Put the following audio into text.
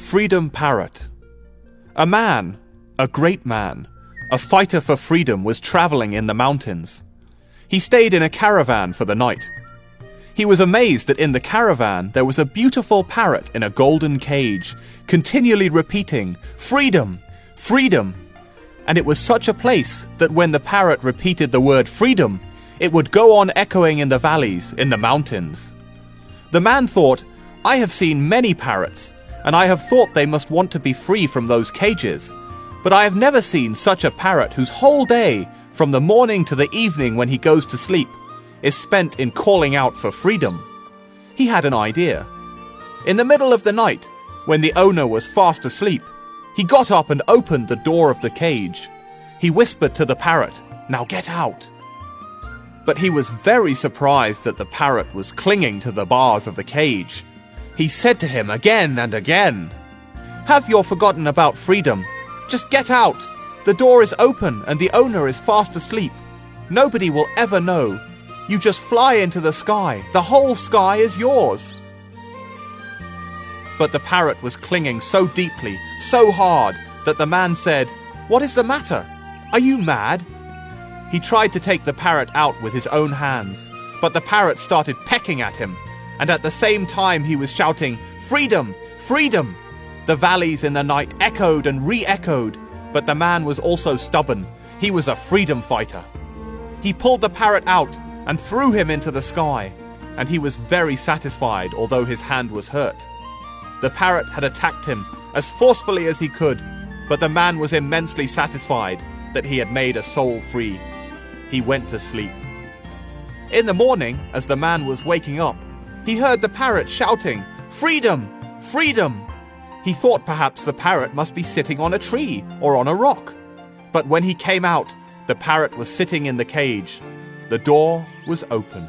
Freedom Parrot. A man, a great man, a fighter for freedom, was traveling in the mountains. He stayed in a caravan for the night. He was amazed that in the caravan there was a beautiful parrot in a golden cage, continually repeating, Freedom! Freedom! And it was such a place that when the parrot repeated the word freedom, it would go on echoing in the valleys, in the mountains. The man thought, I have seen many parrots, and I have thought they must want to be free from those cages. But I have never seen such a parrot whose whole day, from the morning to the evening when he goes to sleep, is spent in calling out for freedom. He had an idea. In the middle of the night, when the owner was fast asleep, he got up and opened the door of the cage. He whispered to the parrot, Now get out. But he was very surprised that the parrot was clinging to the bars of the cage. He said to him again and again, Have you forgotten about freedom? Just get out. The door is open and the owner is fast asleep. Nobody will ever know. You just fly into the sky. The whole sky is yours. But the parrot was clinging so deeply, so hard, that the man said, What is the matter? Are you mad? He tried to take the parrot out with his own hands, but the parrot started pecking at him and at the same time he was shouting, Freedom! Freedom! The valleys in the night echoed and re echoed, but the man was also stubborn. He was a freedom fighter. He pulled the parrot out and threw him into the sky, and he was very satisfied, although his hand was hurt. The parrot had attacked him as forcefully as he could, but the man was immensely satisfied that he had made a soul free. He went to sleep. In the morning, as the man was waking up, he heard the parrot shouting, Freedom! Freedom! He thought perhaps the parrot must be sitting on a tree or on a rock. But when he came out, the parrot was sitting in the cage. The door was open.